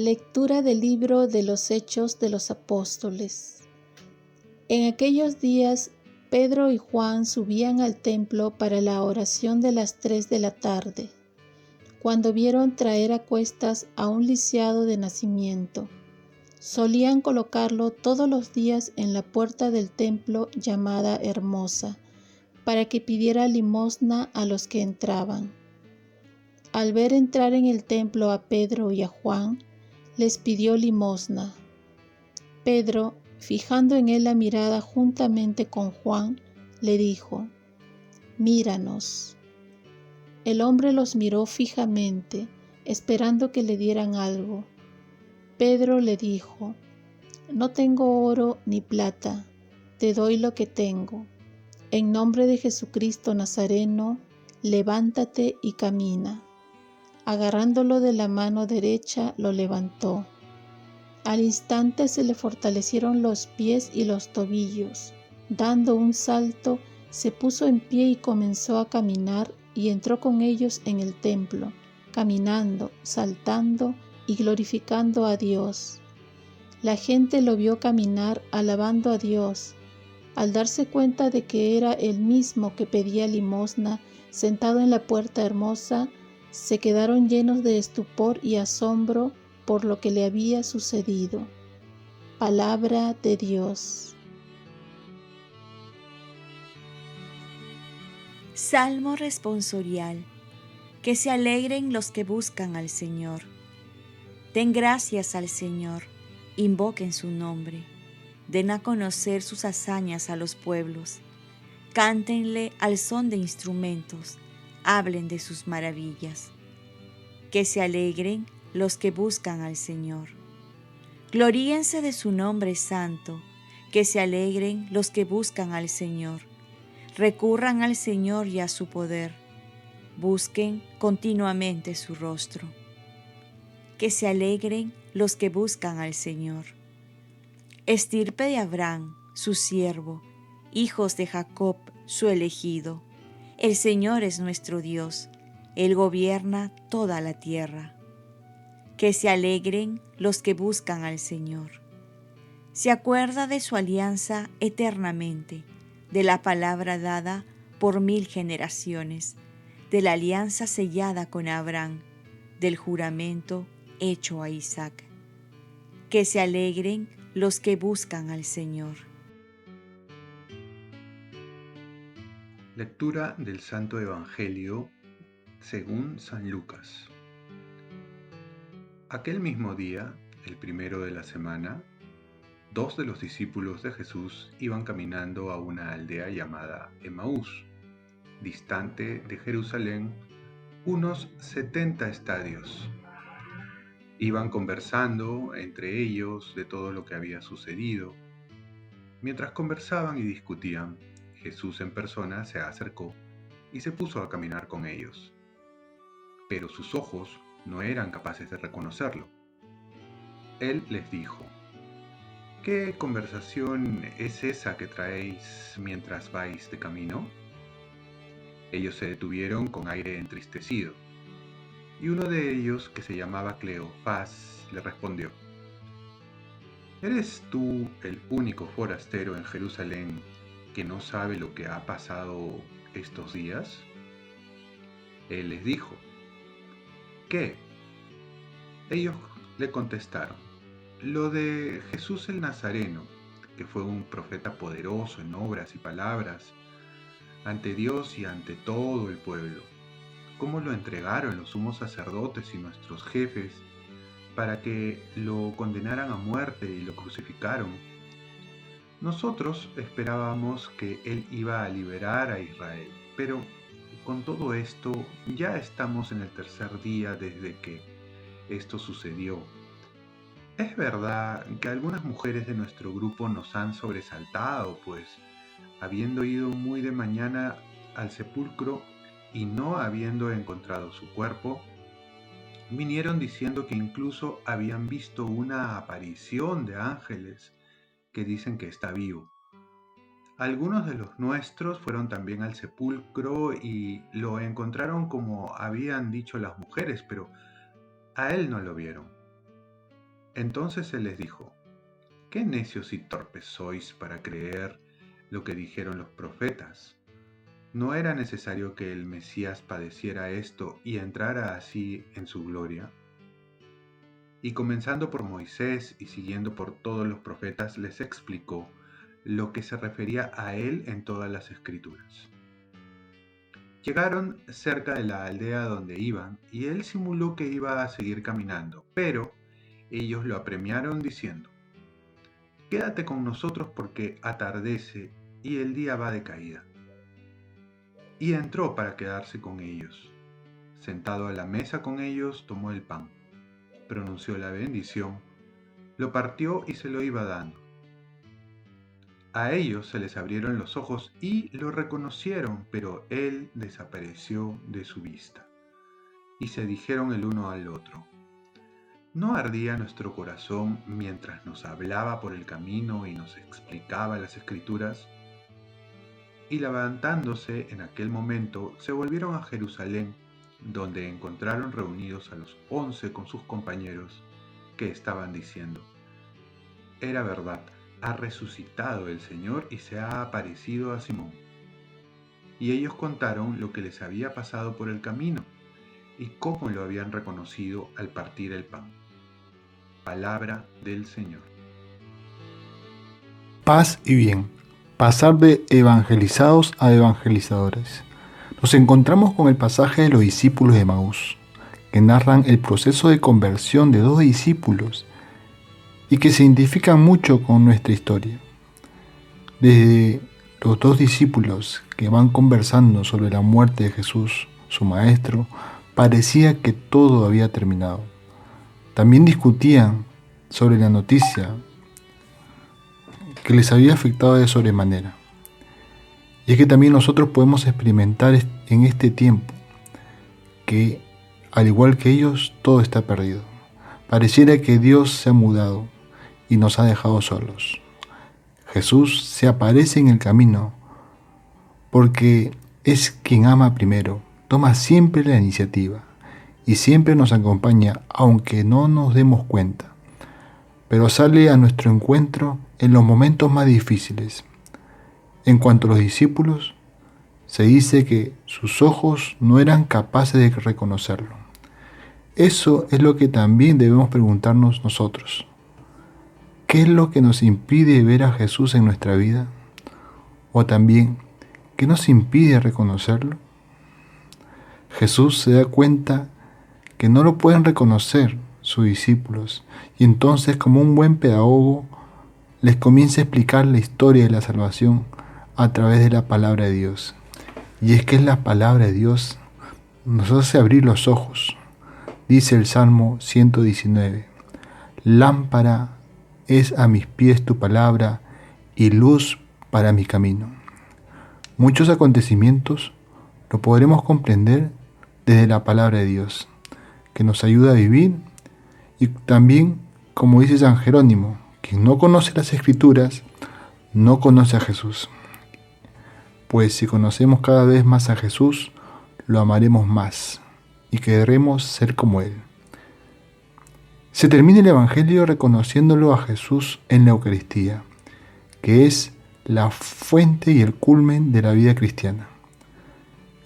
Lectura del libro de los Hechos de los Apóstoles. En aquellos días Pedro y Juan subían al templo para la oración de las tres de la tarde, cuando vieron traer a cuestas a un lisiado de nacimiento. Solían colocarlo todos los días en la puerta del templo llamada Hermosa, para que pidiera limosna a los que entraban. Al ver entrar en el templo a Pedro y a Juan, les pidió limosna. Pedro, fijando en él la mirada juntamente con Juan, le dijo, Míranos. El hombre los miró fijamente, esperando que le dieran algo. Pedro le dijo, No tengo oro ni plata, te doy lo que tengo. En nombre de Jesucristo Nazareno, levántate y camina agarrándolo de la mano derecha, lo levantó. Al instante se le fortalecieron los pies y los tobillos. Dando un salto, se puso en pie y comenzó a caminar y entró con ellos en el templo, caminando, saltando y glorificando a Dios. La gente lo vio caminar alabando a Dios. Al darse cuenta de que era el mismo que pedía limosna, sentado en la puerta hermosa, se quedaron llenos de estupor y asombro por lo que le había sucedido. Palabra de Dios. Salmo responsorial. Que se alegren los que buscan al Señor. Den gracias al Señor, invoquen su nombre, den a conocer sus hazañas a los pueblos, cántenle al son de instrumentos hablen de sus maravillas. Que se alegren los que buscan al Señor. Gloríense de su nombre santo, que se alegren los que buscan al Señor. Recurran al Señor y a su poder. Busquen continuamente su rostro. Que se alegren los que buscan al Señor. Estirpe de Abraham, su siervo, hijos de Jacob, su elegido el Señor es nuestro Dios, Él gobierna toda la tierra. Que se alegren los que buscan al Señor. Se acuerda de su alianza eternamente, de la palabra dada por mil generaciones, de la alianza sellada con Abraham, del juramento hecho a Isaac. Que se alegren los que buscan al Señor. Lectura del Santo Evangelio según San Lucas. Aquel mismo día, el primero de la semana, dos de los discípulos de Jesús iban caminando a una aldea llamada Emaús, distante de Jerusalén unos 70 estadios. Iban conversando entre ellos de todo lo que había sucedido. Mientras conversaban y discutían, Jesús en persona se acercó y se puso a caminar con ellos. Pero sus ojos no eran capaces de reconocerlo. Él les dijo, ¿Qué conversación es esa que traéis mientras vais de camino? Ellos se detuvieron con aire entristecido, y uno de ellos, que se llamaba Cleofás, le respondió, ¿Eres tú el único forastero en Jerusalén que no sabe lo que ha pasado estos días? Él les dijo, ¿qué? Ellos le contestaron, lo de Jesús el Nazareno, que fue un profeta poderoso en obras y palabras, ante Dios y ante todo el pueblo. ¿Cómo lo entregaron los sumos sacerdotes y nuestros jefes para que lo condenaran a muerte y lo crucificaron? Nosotros esperábamos que Él iba a liberar a Israel, pero con todo esto ya estamos en el tercer día desde que esto sucedió. Es verdad que algunas mujeres de nuestro grupo nos han sobresaltado, pues habiendo ido muy de mañana al sepulcro y no habiendo encontrado su cuerpo, vinieron diciendo que incluso habían visto una aparición de ángeles que dicen que está vivo. Algunos de los nuestros fueron también al sepulcro y lo encontraron como habían dicho las mujeres, pero a él no lo vieron. Entonces se les dijo, ¿qué necios y torpes sois para creer lo que dijeron los profetas? ¿No era necesario que el Mesías padeciera esto y entrara así en su gloria? Y comenzando por Moisés y siguiendo por todos los profetas, les explicó lo que se refería a él en todas las escrituras. Llegaron cerca de la aldea donde iban y él simuló que iba a seguir caminando, pero ellos lo apremiaron diciendo, Quédate con nosotros porque atardece y el día va de caída. Y entró para quedarse con ellos. Sentado a la mesa con ellos, tomó el pan, pronunció la bendición, lo partió y se lo iba dando. A ellos se les abrieron los ojos y lo reconocieron, pero él desapareció de su vista. Y se dijeron el uno al otro, ¿No ardía nuestro corazón mientras nos hablaba por el camino y nos explicaba las escrituras? Y levantándose en aquel momento, se volvieron a Jerusalén, donde encontraron reunidos a los once con sus compañeros, que estaban diciendo, Era verdad, ha resucitado el Señor y se ha aparecido a Simón. Y ellos contaron lo que les había pasado por el camino y cómo lo habían reconocido al partir el pan. Palabra del Señor. Paz y bien. Pasar de evangelizados a evangelizadores. Nos encontramos con el pasaje de los discípulos de Maús, que narran el proceso de conversión de dos discípulos y que se identifican mucho con nuestra historia. Desde los dos discípulos que van conversando sobre la muerte de Jesús, su maestro, parecía que todo había terminado. También discutían sobre la noticia que les había afectado de sobremanera. Y es que también nosotros podemos experimentar en este tiempo que, al igual que ellos, todo está perdido. Pareciera que Dios se ha mudado y nos ha dejado solos. Jesús se aparece en el camino porque es quien ama primero, toma siempre la iniciativa y siempre nos acompaña aunque no nos demos cuenta, pero sale a nuestro encuentro en los momentos más difíciles. En cuanto a los discípulos, se dice que sus ojos no eran capaces de reconocerlo. Eso es lo que también debemos preguntarnos nosotros. ¿Qué es lo que nos impide ver a Jesús en nuestra vida? O también, ¿qué nos impide reconocerlo? Jesús se da cuenta que no lo pueden reconocer sus discípulos. Y entonces, como un buen pedagogo, les comienza a explicar la historia de la salvación a través de la palabra de Dios. Y es que es la palabra de Dios nos hace abrir los ojos. Dice el Salmo 119, lámpara es a mis pies tu palabra y luz para mi camino. Muchos acontecimientos lo podremos comprender desde la palabra de Dios que nos ayuda a vivir y también, como dice San Jerónimo, quien no conoce las escrituras, no conoce a Jesús. Pues si conocemos cada vez más a Jesús, lo amaremos más y querremos ser como Él. Se termina el Evangelio reconociéndolo a Jesús en la Eucaristía, que es la fuente y el culmen de la vida cristiana.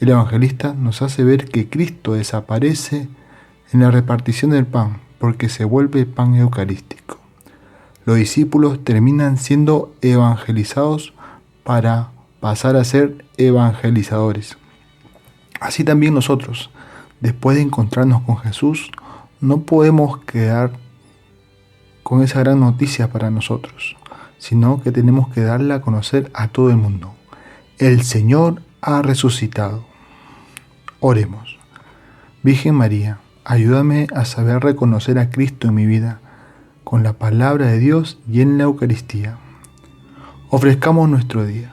El evangelista nos hace ver que Cristo desaparece en la repartición del pan, porque se vuelve pan eucarístico. Los discípulos terminan siendo evangelizados para pasar a ser evangelizadores. Así también nosotros, después de encontrarnos con Jesús, no podemos quedar con esa gran noticia para nosotros, sino que tenemos que darla a conocer a todo el mundo. El Señor ha resucitado. Oremos. Virgen María, Ayúdame a saber reconocer a Cristo en mi vida, con la palabra de Dios y en la Eucaristía. Ofrezcamos nuestro día.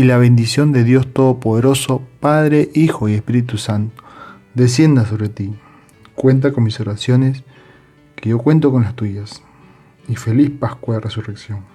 Y la bendición de Dios Todopoderoso, Padre, Hijo y Espíritu Santo, descienda sobre ti. Cuenta con mis oraciones, que yo cuento con las tuyas. Y feliz Pascua de Resurrección.